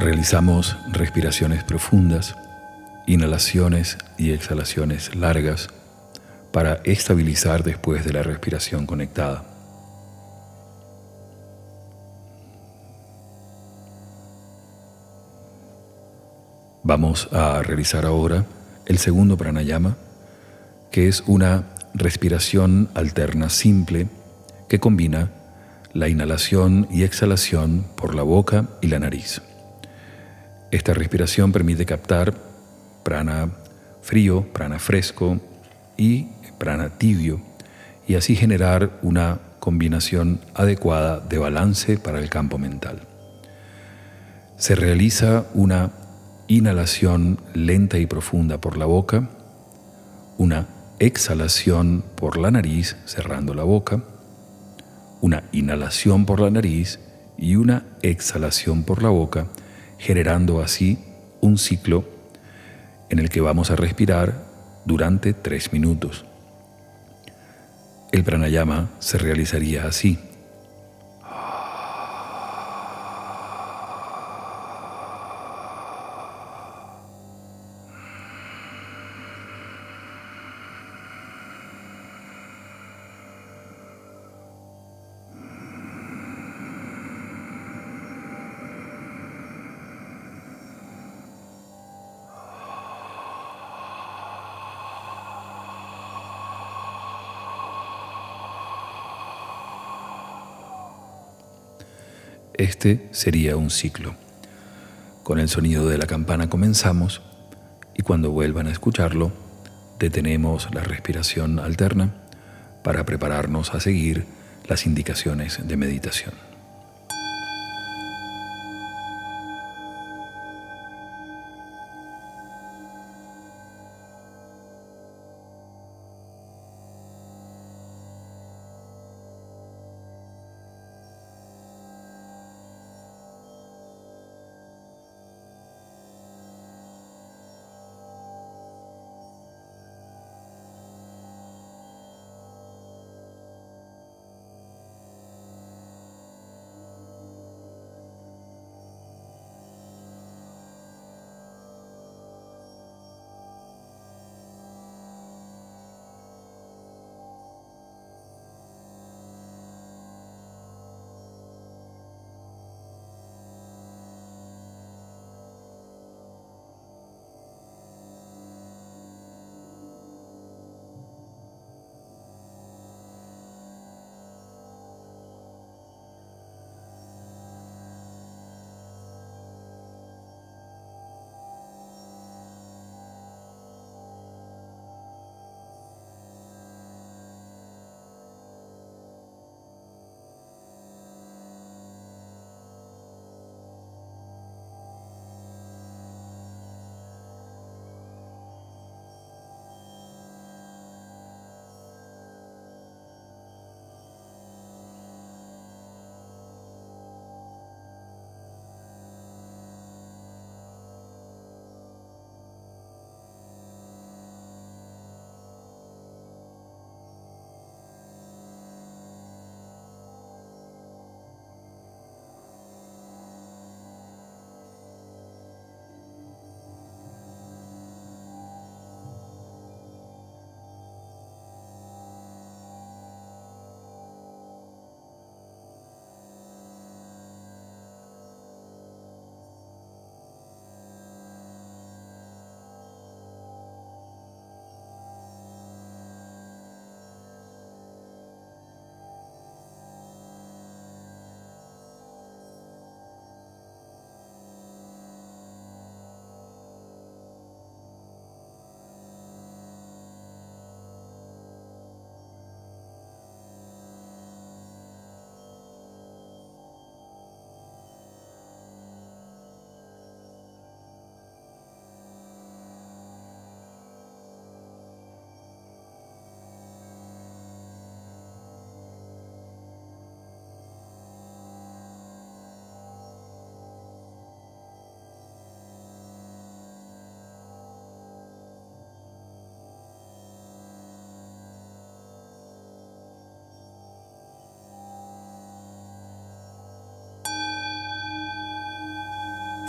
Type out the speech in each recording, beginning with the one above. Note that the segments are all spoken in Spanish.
Realizamos respiraciones profundas, inhalaciones y exhalaciones largas para estabilizar después de la respiración conectada. Vamos a realizar ahora el segundo pranayama, que es una respiración alterna simple que combina la inhalación y exhalación por la boca y la nariz. Esta respiración permite captar prana frío, prana fresco y prana tibio y así generar una combinación adecuada de balance para el campo mental. Se realiza una inhalación lenta y profunda por la boca, una exhalación por la nariz cerrando la boca, una inhalación por la nariz y una exhalación por la boca, generando así un ciclo en el que vamos a respirar durante tres minutos. El pranayama se realizaría así. Este sería un ciclo. Con el sonido de la campana comenzamos y cuando vuelvan a escucharlo, detenemos la respiración alterna para prepararnos a seguir las indicaciones de meditación.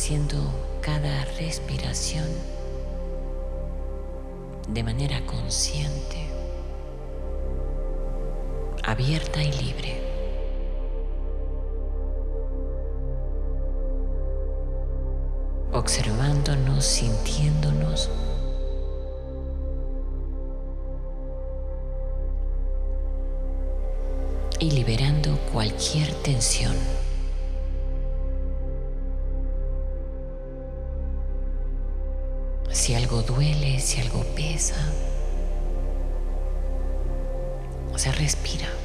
Haciendo cada respiración de manera consciente, abierta y libre. Observándonos, sintiéndonos y liberando cualquier tensión. Algo pesa, se respira.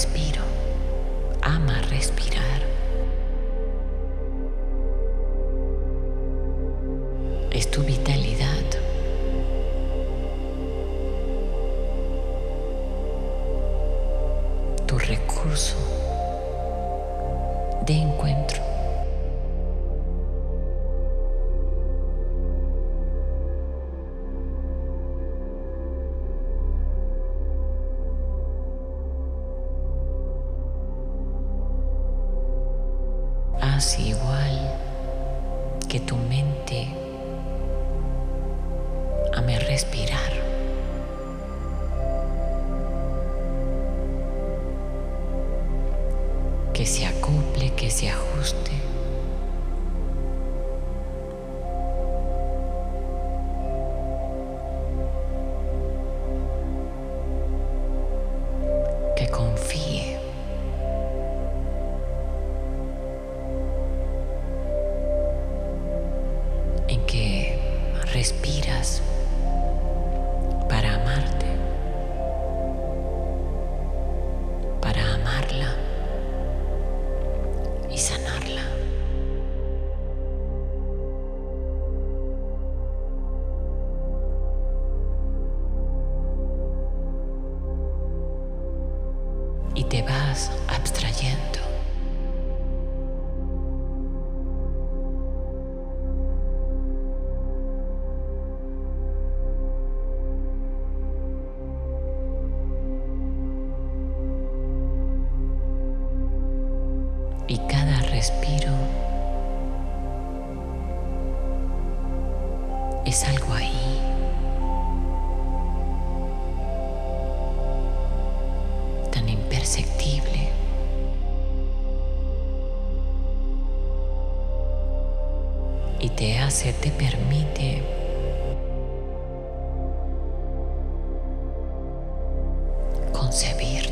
Respiro, ama respirar. Severe.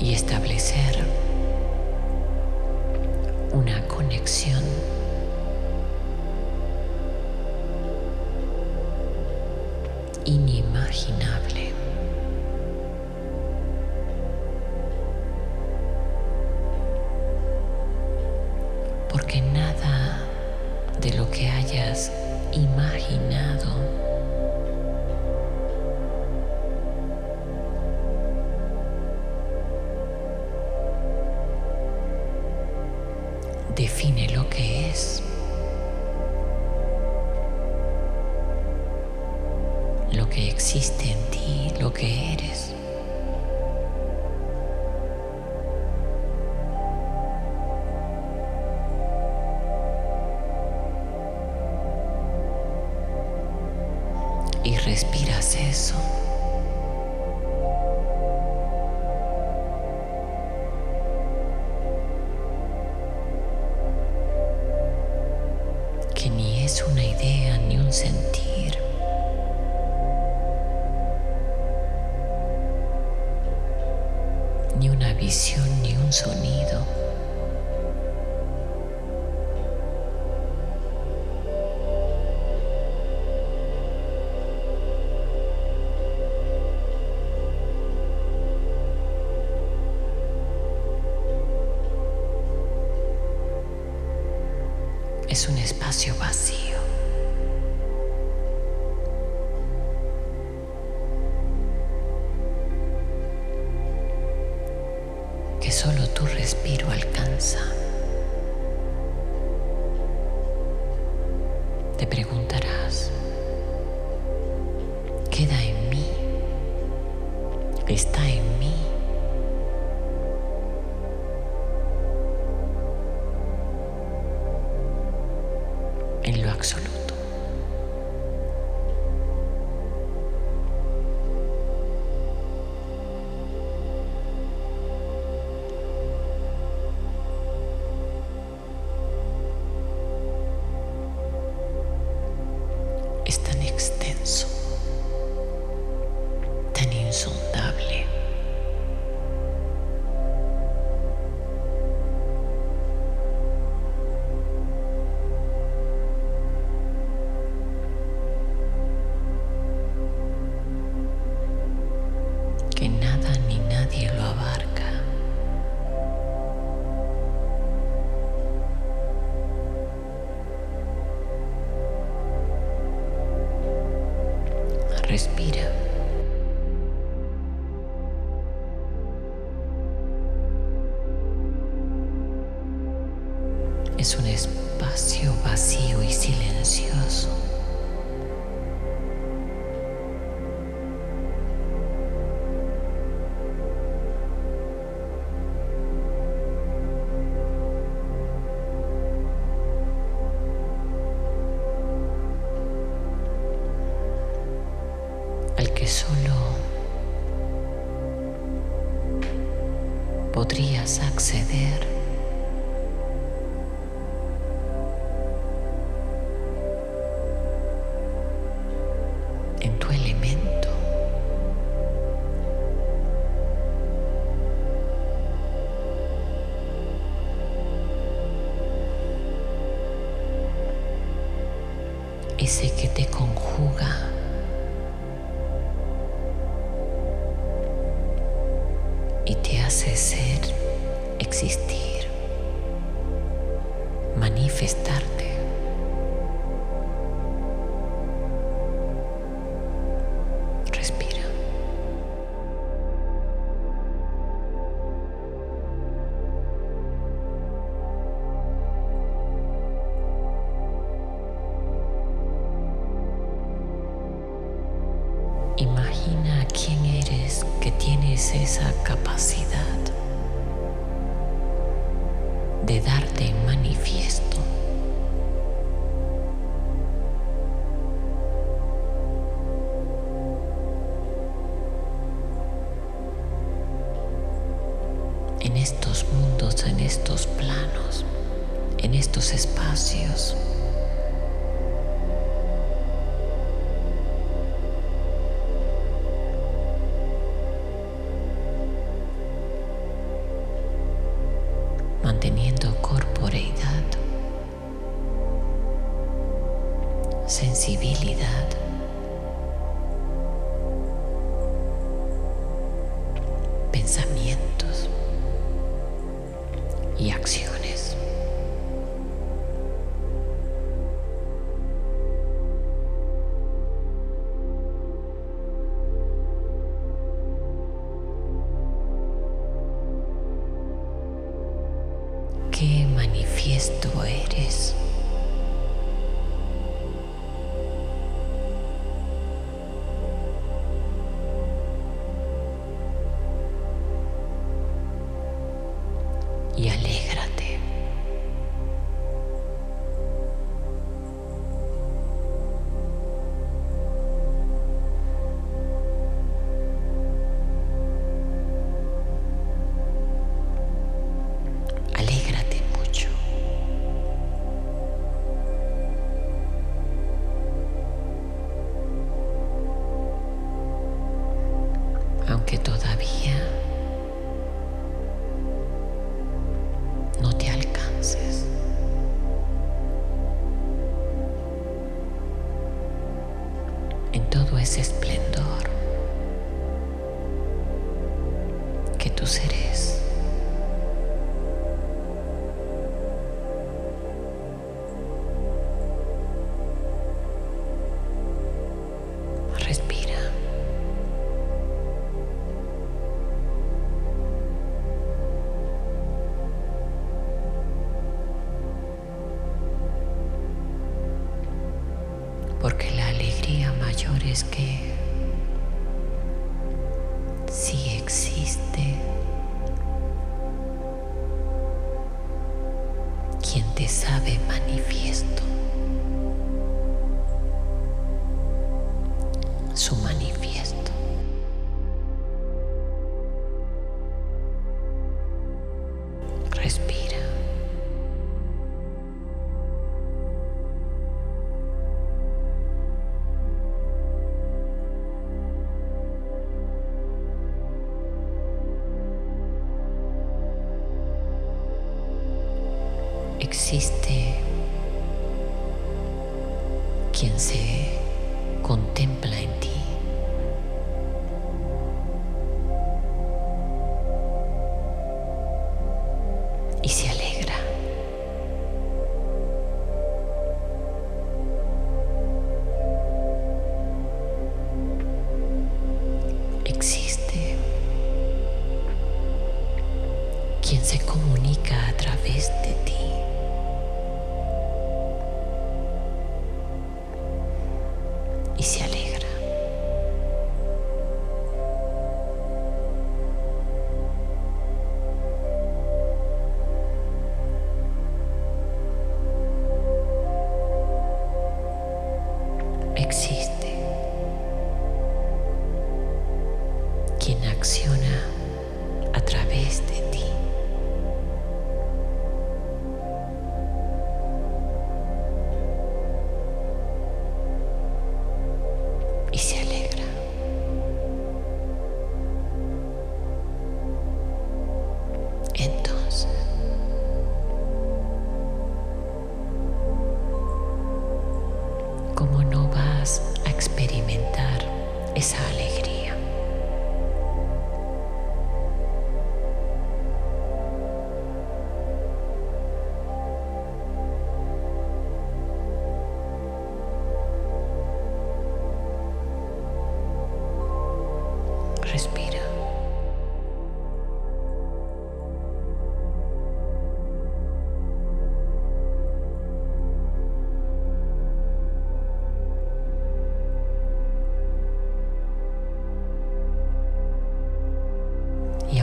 y establecer una conexión inimaginable. Porque nada de lo que hayas imaginado sentir. Ni una visión ni un sonido. Estos planos, en estos espacios. manifiesto.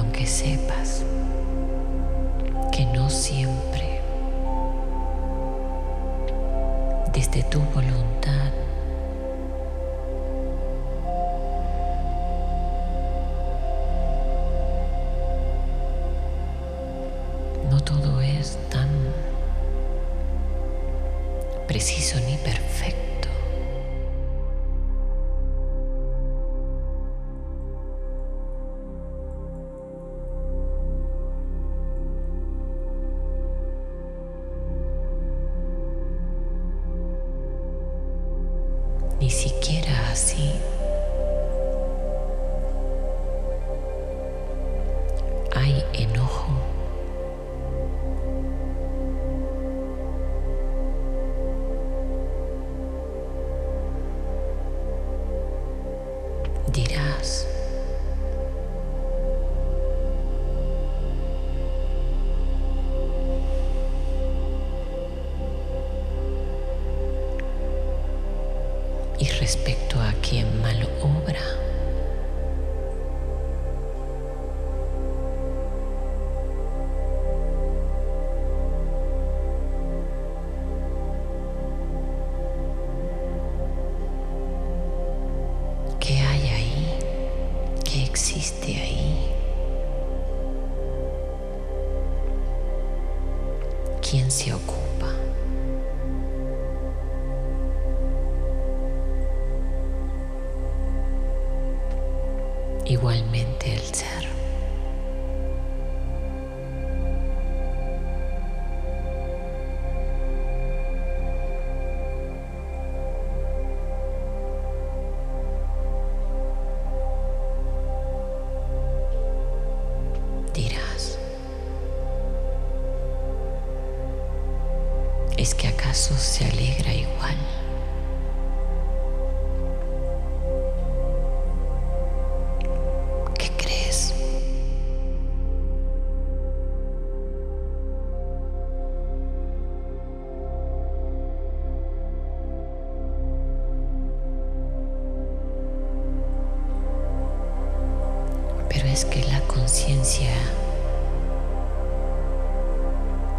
aunque sepas que no siempre desde tu voluntad y respecto a quien mal obra.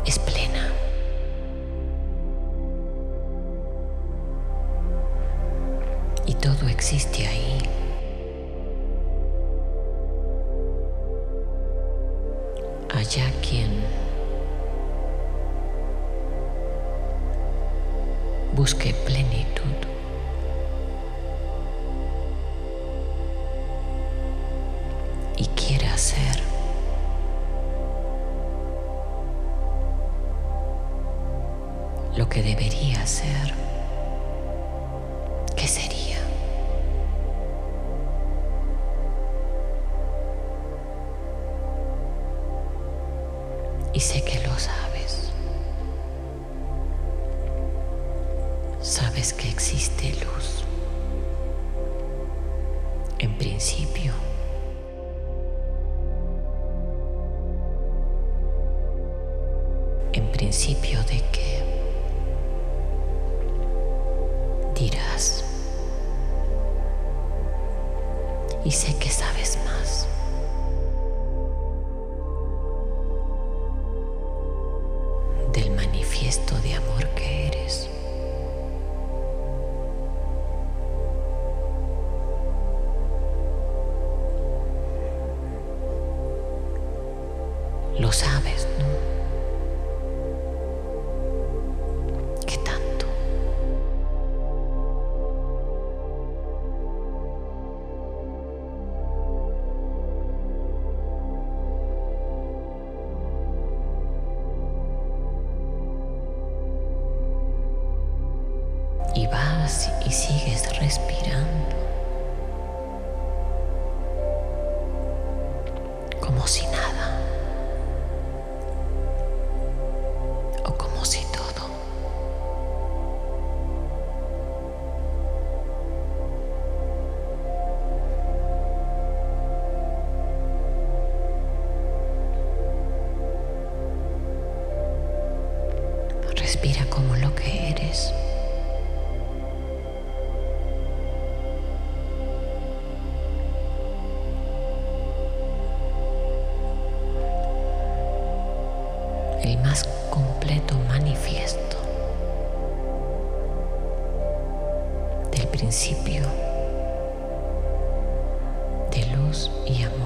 es plena. Y todo existe ahí. Allá quien busque en principio de que dirás. Y sé que sabes. principio de luz y amor.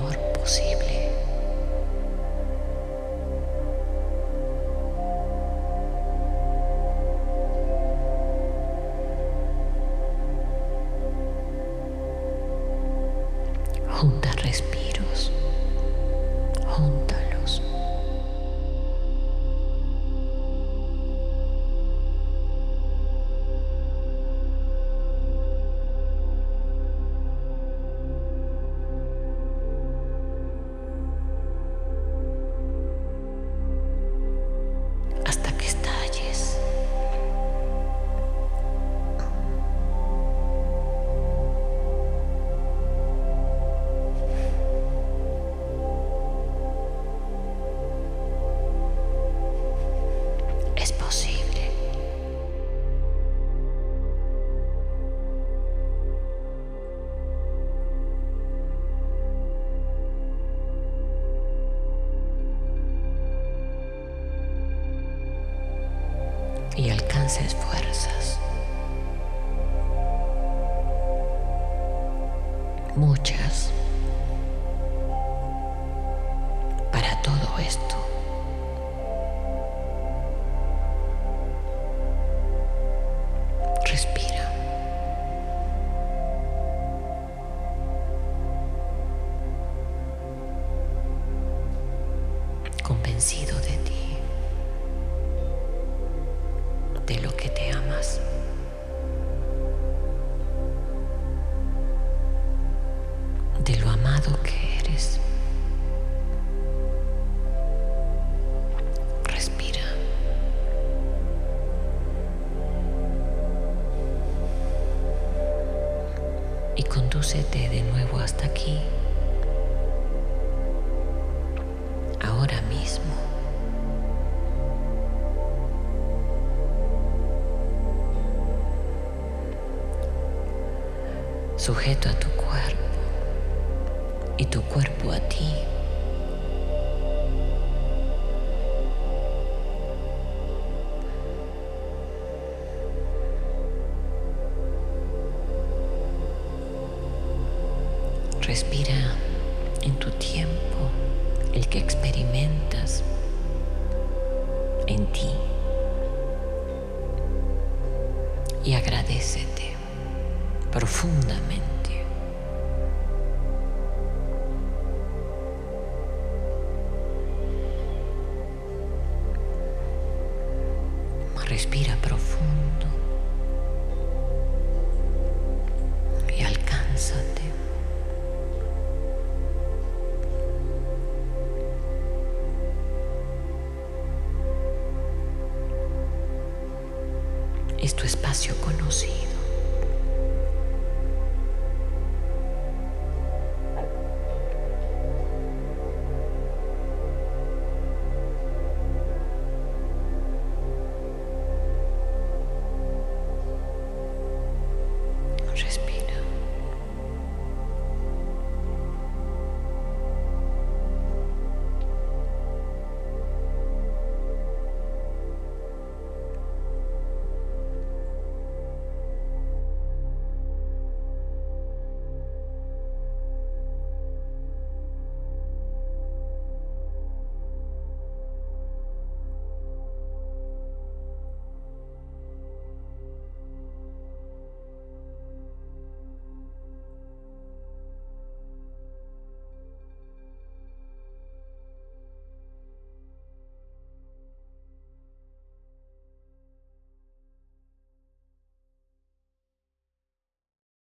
de nuevo hasta aquí, ahora mismo. Sujeto a tu Es tu espacio conocido.